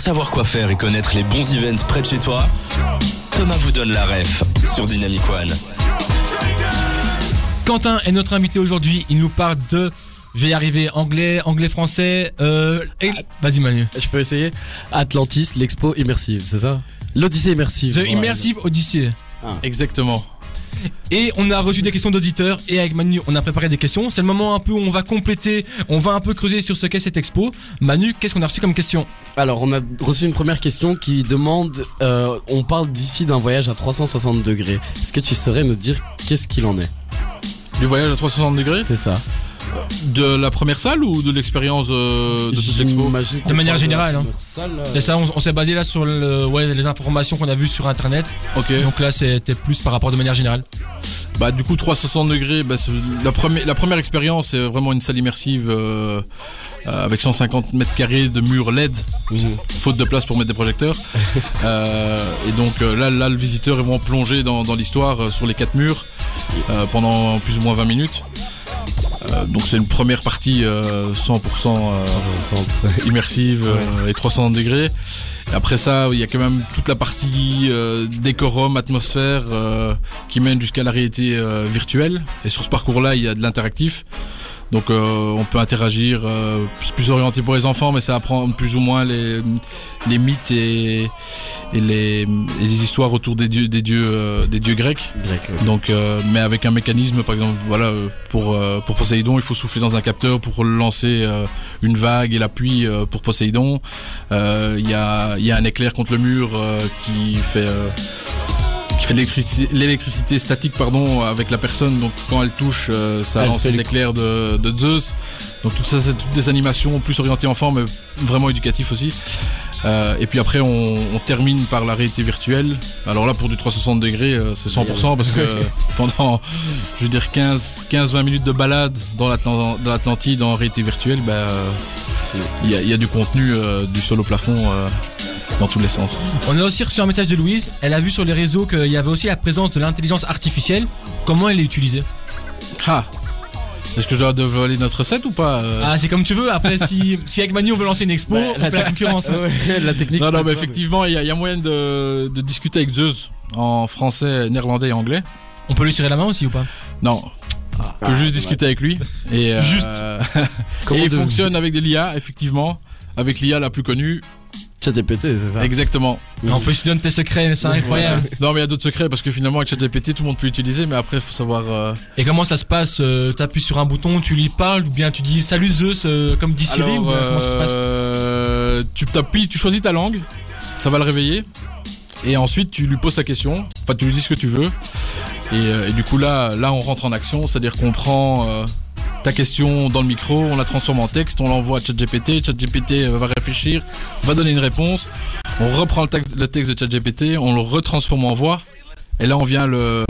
Pour savoir quoi faire et connaître les bons events près de chez toi, Thomas vous donne la ref sur Dynamic One. Quentin est notre invité aujourd'hui. Il nous parle de. Je vais y arriver. Anglais, anglais, français. Euh, et- Vas-y Manu. Je peux essayer Atlantis, l'expo immersive, c'est ça? L'Odyssée immersive. The Voilà. Immersive Odyssey. Exactement. Et on a reçu des questions d'auditeurs et avec Manu on a préparé des questions. C'est le moment un peu où on va compléter, on va un peu creuser sur ce qu'est cette expo. Manu, qu'est-ce qu'on a reçu comme question? Alors, on a reçu une première question qui demande euh, on parle d'ici d'un voyage à 360 degrés. Est-ce que tu saurais nous dire qu'est-ce qu'il en est? Du voyage à 360 degrés? C'est ça. De la première salle ou de l'expérience euh, de toute l'expo De manière générale, hein. salle, euh, C'est ça, on, on s'est basé là sur le, ouais, les informations qu'on a vues sur internet. Ok. Donc là c'était plus par rapport de manière générale. Bah du coup 360 degrés, bah, la, première la première expérience c'est vraiment une salle immersive euh, avec 150 mètres carrés de murs LED, Mhm. faute de place pour mettre des projecteurs. Euh, et donc là, là le visiteur est vraiment plongé dans, dans l'histoire euh, sur les quatre murs euh, pendant plus ou moins 20 minutes. Euh, donc c'est une première partie euh, 100% euh, 360. immersive euh, et 360 degrés. Et après ça, il y a quand même toute la partie euh, décorum, atmosphère euh, qui mène jusqu'à la réalité euh, virtuelle. Et sur ce parcours-là, il y a de l'interactif. Donc euh, on peut interagir, euh, c'est plus orienté pour les enfants, mais ça apprend plus ou moins les, les mythes et, et, les, et les histoires autour des dieux, des dieux, euh, des dieux grecs. Grec. Donc, euh, mais avec un mécanisme, par exemple, voilà, pour euh, pour Poséidon, il faut souffler dans un capteur pour lancer euh, une vague et la pluie euh, pour Poséidon. Euh, Il y a il y a un éclair contre le mur euh, qui fait euh, fait l'électricité, statique pardon avec la personne. Donc quand elle touche, euh, ça Elle lance les éclairs de, de Zeus. Donc tout ça, c'est toutes des animations plus orientées enfants, mais vraiment éducatifs aussi. Euh, et puis après, on, on termine par la réalité virtuelle. Alors là, pour du 360 degrés, euh, c'est 100% parce que pendant, je veux dire, 15-20 minutes de balade dans l'Atlan- dans l'Atlantide en réalité virtuelle, bah, euh, il y, a, y a du contenu, du sol au plafond dans tous les sens. On a aussi reçu un message de Louise. Elle a vu sur les réseaux qu'il y avait aussi la présence de l'intelligence artificielle. Comment elle est utilisée Ah Est-ce que je dois dévoiler notre recette ou pas euh Ah, c'est comme tu veux. Après, si, si avec Manu on veut lancer une expo, Bah, on la fait la concurrence. hein. Ouais, la technique. Non, non, mais effectivement, il y, a- il y a moyen de, de discuter avec Zeus en français, néerlandais et anglais. On peut lui serrer la main aussi ou pas? Non. Je peux juste discuter avec lui. Et, euh, Juste. Et il de- fonctionne avec des l'IA, effectivement. Avec l'IA la plus connue. ChatGPT, c'est ça Exactement. En plus, tu donnes tes secrets, c'est incroyable. Non, mais il y a d'autres secrets parce que finalement, avec ChatGPT, tout le monde peut l'utiliser. Mais après, il faut savoir. euh, Et comment ça se passe euh, T'appuies sur un bouton, tu lui parles ou bien tu dis salut Zeus euh, comme dit Siri ou Alors, bien comment ça se passe euh, tu t'appuies, tu choisis ta langue, ça va le réveiller. Et ensuite, tu lui poses ta question. Enfin, tu lui dis ce que tu veux. Et, et du coup, là, là, on rentre en action. C'est-à-dire qu'on prend euh, ta question dans le micro, on la transforme en texte, on l'envoie à ChatGPT. ChatGPT euh, va réfléchir, va donner une réponse. On reprend le texte, le texte de ChatGPT, on le retransforme en voix. Et là, on vient le,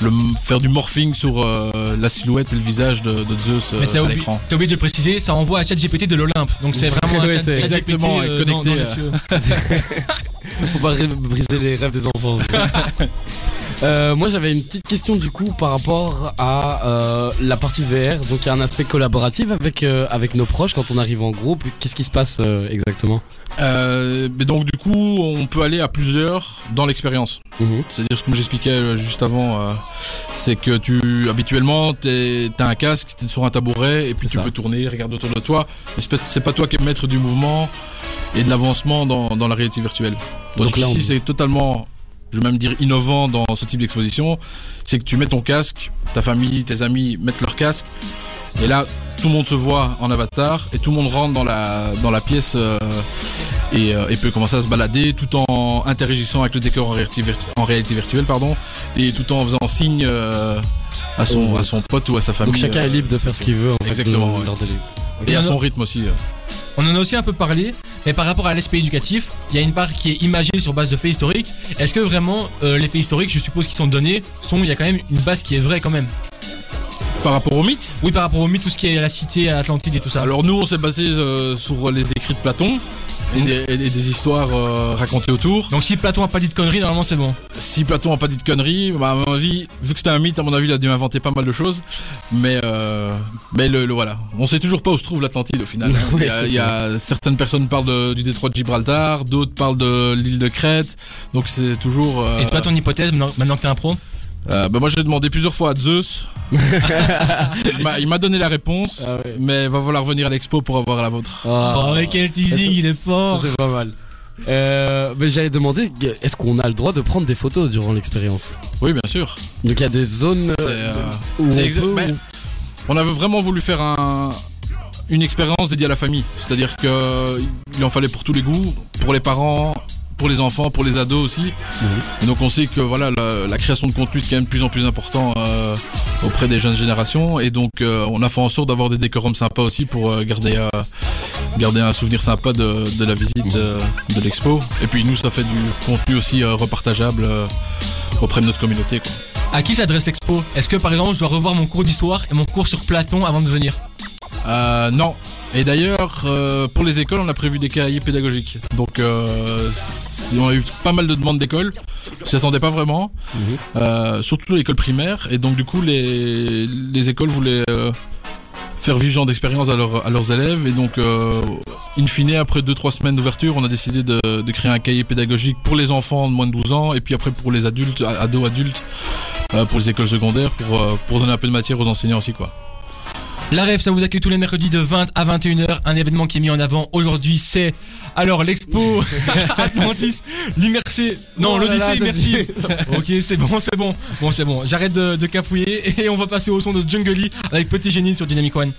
le faire du morphing sur euh, la silhouette et le visage de, de Zeus euh, Mais t'as à oublié, l'écran. t'as oublié de le préciser, ça envoie à ChatGPT de l'Olympe. Donc c'est vraiment un chat- exactement, euh, connecté, dans les euh. cieux. Faut pas briser les rêves des enfants. Euh, moi j'avais une petite question du coup par rapport à euh, la partie VR. Donc il y a un aspect collaboratif avec euh, avec nos proches quand on arrive en groupe. Qu'est-ce qui se passe euh, exactement? Euh, mais donc du coup, on peut aller à plusieurs dans l'expérience. Mhm. C'est-à-dire, comme j'expliquais euh, juste avant, euh, c'est que tu habituellement t'as un casque, t'es sur un tabouret et puis tu ça. peux tourner, regarder autour de toi. Mais c'est pas- c'est pas toi qui es maître du mouvement et de l'avancement dans, dans la réalité virtuelle. Donc, Donc là, ici, on- c'est totalement, je vais même dire innovant dans ce type d'exposition, c'est que tu mets ton casque, ta famille, tes amis mettent leur casque. Et là, tout le monde se voit en avatar et tout le monde rentre dans la, dans la pièce euh, et, euh, et peut commencer à se balader tout en interagissant avec le décor en réalité, virtu- en réalité virtuelle pardon, et tout en faisant signe euh, à, son, à son pote ou à sa famille. Donc chacun est libre de faire ce qu'il veut. En fait, Exactement, de- ouais. et à son rythme aussi. On en a aussi un peu parlé, mais par rapport à l'aspect éducatif, il y a une part qui est imagée sur base de faits historiques. Est-ce que vraiment euh, les faits historiques, je suppose, qui sont donnés, sont il y a quand même une base qui est vraie quand même? Par rapport au mythe, Oui, par rapport au mythe, tout ce qui est la cité, Atlantide et tout ça. alors nous on s'est basé euh, sur les écrits de Platon. Et des, et des- des histoires euh, racontées autour. Donc si Platon a pas dit de conneries, normalement c'est bon. Si Platon a pas dit de conneries, bah, à mon avis, vu que c'était un mythe, à mon avis, il a dû inventer pas mal de choses. Mais, euh, mais le, le- voilà, on sait toujours pas où se trouve l'Atlantide au final. hein. Il y a, il y a- certaines personnes parlent de- du détroit de Gibraltar, d'autres parlent de l'île de Crète. Donc c'est toujours. euh, Et toi ton hypothèse, maintenant que t'es un pro? Euh, bah, moi j'ai demandé plusieurs fois à Zeus. il m'a- donné la réponse, Ah ouais. mais va falloir venir à l'expo pour avoir la vôtre. Ah. Oh, mais quel teasing, il est fort c'est pas mal. Euh, mais j'allais demander, est-ce qu'on a le droit de prendre des photos durant l'expérience? Oui, bien sûr. Donc il y a des zones C'est, euh, euh, où on peut- avait vraiment voulu faire un, une expérience dédiée à la famille. C'est-à-dire que il en fallait pour tous les goûts, pour les parents, pour les enfants, pour les ados aussi. Et donc on sait que voilà la, la création de contenu est quand même de plus en plus important euh, auprès des jeunes générations. Et donc euh, on a fait en sorte d'avoir des décorums sympas aussi pour euh, garder euh, garder un souvenir sympa de, de la visite euh, de l'expo. Et puis nous ça fait du contenu aussi euh, repartageable euh, auprès de notre communauté. Quoi. À qui s'adresse l'expo? Est-ce que par exemple je dois revoir mon cours d'histoire et mon cours sur Platon avant de venir? Euh, non. Et d'ailleurs, euh, pour les écoles, on a prévu des cahiers pédagogiques. Donc, euh, on a eu pas mal de demandes d'écoles. On s'y attendait pas vraiment. Mhm. Euh, surtout l'école primaire. Et donc, du coup, les, les écoles voulaient euh, faire vivre ce genre d'expérience à, leurs- à leurs élèves. Et donc, euh, in fine, après 2-3 semaines d'ouverture, on a décidé de, de créer un cahier pédagogique pour les enfants de moins de 12 ans. Et puis après, pour les adultes, ados adultes, euh, pour les écoles secondaires, pour, euh, pour donner un peu de matière aux enseignants aussi, quoi. La rêve, ça vous accueille tous les mercredis de 20 à 21h. Un événement qui est mis en avant aujourd'hui, c'est alors l'expo Atlantis, l'immersé. Non, Oh l'Odyssée immersive. ok, c'est bon, c'est bon. Bon, c'est bon. J'arrête de, de cafouiller et on va passer au son de Jungle Lee avec Petit Génie sur Dynamic One.